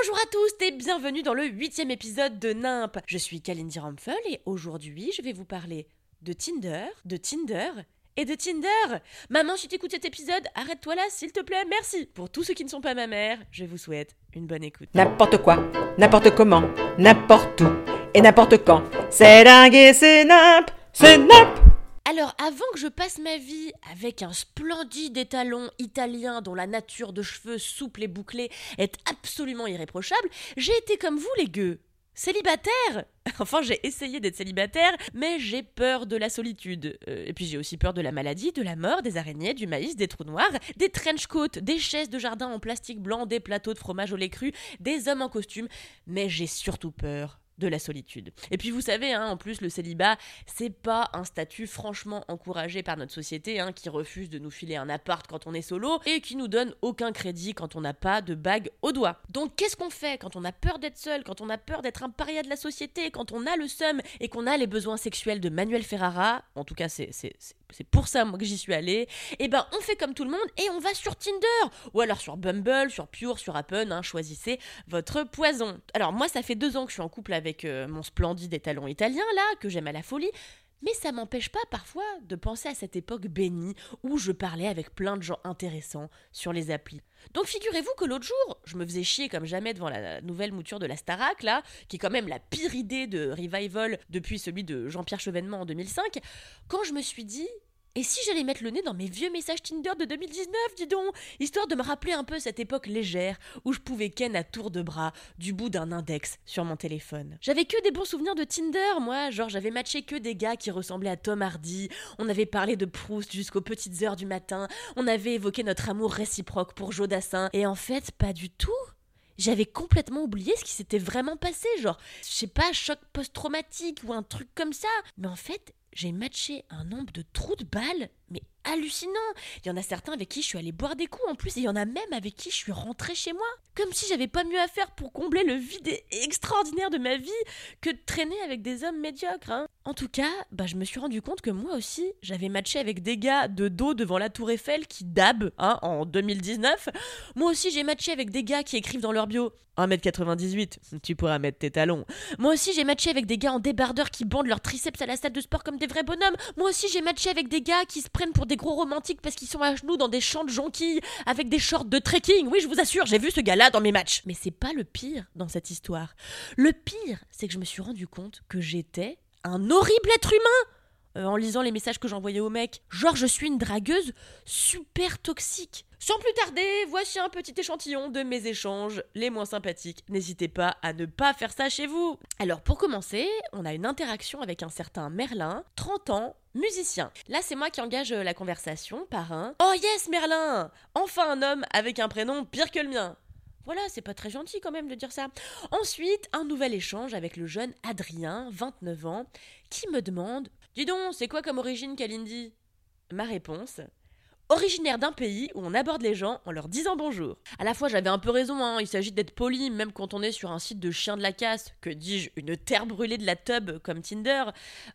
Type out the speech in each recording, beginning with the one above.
Bonjour à tous et bienvenue dans le huitième épisode de Nimp. Je suis Kalindi Ramphel et aujourd'hui je vais vous parler de Tinder, de Tinder et de Tinder. Maman, si t'écoutes cet épisode, arrête-toi là s'il te plaît, merci. Pour tous ceux qui ne sont pas ma mère, je vous souhaite une bonne écoute. N'importe quoi, n'importe comment, n'importe où et n'importe quand. C'est dingue et c'est nimp, c'est nimp. Alors, avant que je passe ma vie avec un splendide étalon italien dont la nature de cheveux souples et bouclés est absolument irréprochable, j'ai été comme vous les gueux. Célibataire Enfin, j'ai essayé d'être célibataire, mais j'ai peur de la solitude. Euh, et puis j'ai aussi peur de la maladie, de la mort, des araignées, du maïs, des trous noirs, des trench coats, des chaises de jardin en plastique blanc, des plateaux de fromage au lait cru, des hommes en costume. Mais j'ai surtout peur de la solitude. Et puis vous savez, hein, en plus, le célibat, c'est pas un statut franchement encouragé par notre société, hein, qui refuse de nous filer un appart quand on est solo et qui nous donne aucun crédit quand on n'a pas de bague au doigt. Donc qu'est-ce qu'on fait quand on a peur d'être seul, quand on a peur d'être un paria de la société, quand on a le seum et qu'on a les besoins sexuels de Manuel Ferrara? En tout cas, c'est c'est- pour ça que j'y suis allée. Et ben on fait comme tout le monde et on va sur Tinder ou alors sur Bumble, sur Pure, sur Appen, hein, choisissez votre poison. Alors moi ça fait deux ans que je suis en couple avec euh, mon splendide étalon italien là, que j'aime à la folie. Mais ça m'empêche pas parfois de penser à cette époque bénie où je parlais avec plein de gens intéressants sur les applis. Donc figurez-vous que l'autre jour, je me faisais chier comme jamais devant la nouvelle mouture de la Starac là, qui est quand même la pire idée de revival depuis celui de Jean-Pierre Chevènement en 2005, quand je me suis dit et si j'allais mettre le nez dans mes vieux messages Tinder de 2019, dis donc, histoire de me rappeler un peu cette époque légère où je pouvais ken à tour de bras du bout d'un index sur mon téléphone. J'avais que des bons souvenirs de Tinder, moi, genre j'avais matché que des gars qui ressemblaient à Tom Hardy, on avait parlé de Proust jusqu'aux petites heures du matin, on avait évoqué notre amour réciproque pour Jodassin, et en fait, pas du tout. J'avais complètement oublié ce qui s'était vraiment passé, genre, je sais pas, choc post-traumatique ou un truc comme ça. Mais en fait, j'ai matché un nombre de trous de balles, mais hallucinant. Il y en a certains avec qui je suis allée boire des coups en plus, et il y en a même avec qui je suis rentrée chez moi. Comme si j'avais pas mieux à faire pour combler le vide extraordinaire de ma vie que de traîner avec des hommes médiocres. hein. En tout cas, bah, je me suis rendu compte que moi aussi, j'avais matché avec des gars de dos devant la Tour Eiffel qui dab hein, en 2019. Moi aussi, j'ai matché avec des gars qui écrivent dans leur bio 1m98, tu pourras mettre tes talons. Moi aussi, j'ai matché avec des gars en débardeur qui bandent leurs triceps à la salle de sport comme des vrais bonhommes. Moi aussi, j'ai matché avec des gars qui se prennent pour des gros romantiques parce qu'ils sont à genoux dans des champs de jonquilles avec des shorts de trekking. Oui, je vous assure, j'ai vu ce dans mes matchs. Mais c'est pas le pire dans cette histoire. Le pire, c'est que je me suis rendu compte que j'étais un horrible être humain. Euh, en lisant les messages que j'envoyais au mec. Genre, je suis une dragueuse super toxique. Sans plus tarder, voici un petit échantillon de mes échanges les moins sympathiques. N'hésitez pas à ne pas faire ça chez vous. Alors, pour commencer, on a une interaction avec un certain Merlin, 30 ans, musicien. Là, c'est moi qui engage euh, la conversation par un Oh yes, Merlin Enfin un homme avec un prénom pire que le mien. Voilà, c'est pas très gentil quand même de dire ça. Ensuite, un nouvel échange avec le jeune Adrien, 29 ans, qui me demande Dis donc, c'est quoi comme origine, Kalindi? Ma réponse Originaire d'un pays où on aborde les gens en leur disant bonjour. À la fois, j'avais un peu raison, hein, il s'agit d'être poli, même quand on est sur un site de chien de la casse, que dis-je, une terre brûlée de la tub comme Tinder.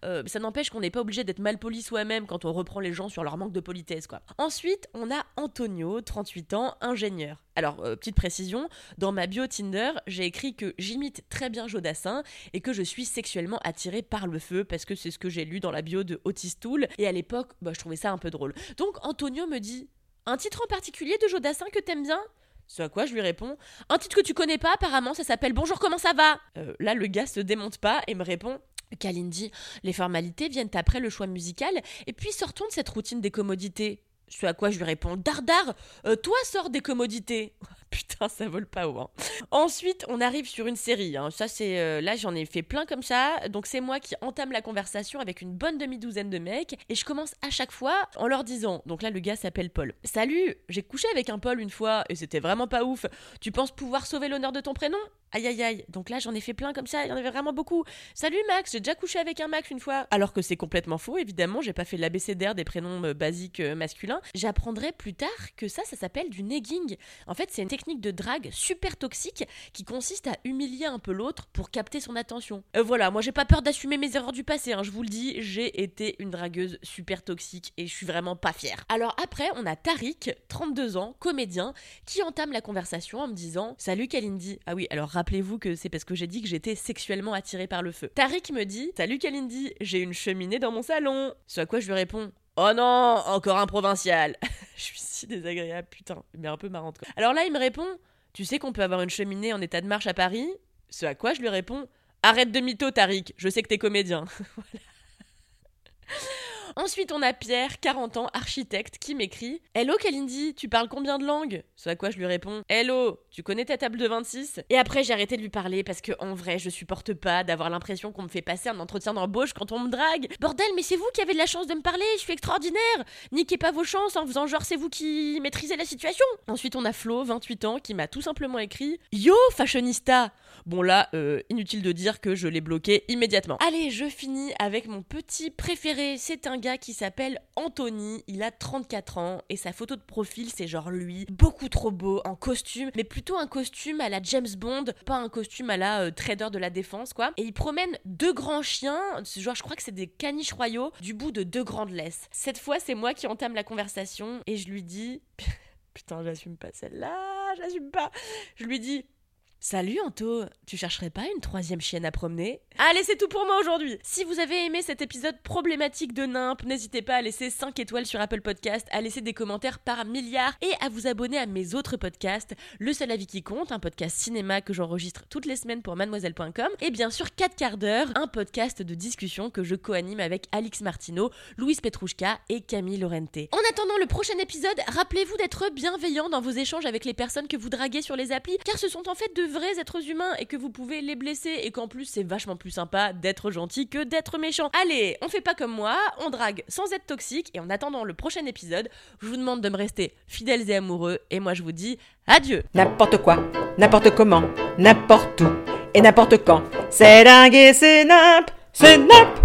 Euh, ça n'empêche qu'on n'est pas obligé d'être mal poli soi-même quand on reprend les gens sur leur manque de politesse, quoi. Ensuite, on a Antonio, 38 ans, ingénieur. Alors, euh, petite précision, dans ma bio Tinder, j'ai écrit que j'imite très bien Jodassin et que je suis sexuellement attirée par le feu parce que c'est ce que j'ai lu dans la bio de Otis Tool et à l'époque, bah, je trouvais ça un peu drôle. Donc Antonio me dit Un titre en particulier de Jodassin que t'aimes bien? Ce à quoi je lui réponds Un titre que tu connais pas, apparemment, ça s'appelle Bonjour, comment ça va? Euh, Là, le gars se démonte pas et me répond Kalindi, les formalités viennent après le choix musical, et puis sortons de cette routine des commodités. Ce à quoi je lui réponds Dardar, euh, toi sors des commodités. Putain, ça vole pas haut. hein. Ensuite, on arrive sur une série. hein. Ça, c'est euh, là, j'en ai fait plein comme ça. Donc, c'est moi qui entame la conversation avec une bonne demi-douzaine de mecs. Et je commence à chaque fois en leur disant Donc là, le gars s'appelle Paul. Salut, j'ai couché avec un Paul une fois et c'était vraiment pas ouf. Tu penses pouvoir sauver l'honneur de ton prénom? Aïe aïe aïe. Donc là, j'en ai fait plein comme ça. Il y en avait vraiment beaucoup. Salut Max, j'ai déjà couché avec un Max une fois. Alors que c'est complètement faux, évidemment. J'ai pas fait l'abécédaire des prénoms euh, basiques euh, masculins. J'apprendrai plus tard que ça, ça s'appelle du negging. En fait, c'est une technique de drague super toxique qui consiste à humilier un peu l'autre pour capter son attention. Euh, voilà, moi j'ai pas peur d'assumer mes erreurs du passé, hein, je vous le dis, j'ai été une dragueuse super toxique et je suis vraiment pas fière. Alors après, on a Tariq, 32 ans, comédien, qui entame la conversation en me disant Salut Kalindi. Ah oui, alors rappelez-vous que c'est parce que j'ai dit que j'étais sexuellement attirée par le feu. Tariq me dit Salut Kalindi, j'ai une cheminée dans mon salon. Ce à quoi je lui réponds Oh non, encore un provincial. je suis si désagréable, putain, mais un peu marrante quoi. Alors là, il me répond Tu sais qu'on peut avoir une cheminée en état de marche à Paris? Ce à quoi je lui réponds Arrête de mytho, Tariq, je sais que t'es comédien. Voilà. Ensuite, on a Pierre, 40 ans, architecte, qui m'écrit Hello Kalindi, tu parles combien de langues? Ce à quoi je lui réponds Hello, tu connais ta table de 26 Et après, j'ai arrêté de lui parler parce que, en vrai, je supporte pas d'avoir l'impression qu'on me fait passer un entretien d'embauche quand on me drague. Bordel, mais c'est vous qui avez de la chance de me parler, je suis extraordinaire Niquez pas vos chances en faisant genre c'est vous qui maîtrisez la situation Ensuite, on a Flo, 28 ans, qui m'a tout simplement écrit Yo, fashionista Bon là, euh, inutile de dire que je l'ai bloqué immédiatement. Allez, je finis avec mon petit préféré. C'est un qui s'appelle Anthony. Il a 34 ans et sa photo de profil, c'est genre lui, beaucoup trop beau, en costume, mais plutôt un costume à la James Bond, pas un costume à la euh, trader de la défense, quoi. Et il promène deux grands chiens, genre je crois que c'est des caniches royaux, du bout de deux grandes laisses. Cette fois, c'est moi qui entame la conversation et je lui dis... Putain, j'assume pas celle-là, j'assume pas. Je lui dis... Salut Anto, tu chercherais pas une troisième chienne à promener? Allez, c'est tout pour moi aujourd'hui. Si vous avez aimé cet épisode problématique de Nimp, n'hésitez pas à laisser 5 étoiles sur Apple Podcast, à laisser des commentaires par milliard et à vous abonner à mes autres podcasts, Le seul avis qui compte, un podcast cinéma que j'enregistre toutes les semaines pour mademoiselle.com et bien sûr 4 quarts d'heure, un podcast de discussion que je co-anime avec Alix Martineau, Louise Petrouchka et Camille Lorente. En attendant le prochain épisode, rappelez-vous d'être bienveillant dans vos échanges avec les personnes que vous draguez sur les applis car ce sont en fait de vrais êtres humains et que vous pouvez les blesser et qu'en plus c'est vachement plus sympa d'être gentil que d'être méchant. Allez, on fait pas comme moi, on drague sans être toxique et en attendant le prochain épisode, je vous demande de me rester fidèles et amoureux et moi je vous dis adieu. N'importe quoi, n'importe comment, n'importe où et n'importe quand. C'est dingue et c'est nimp, c'est nimp.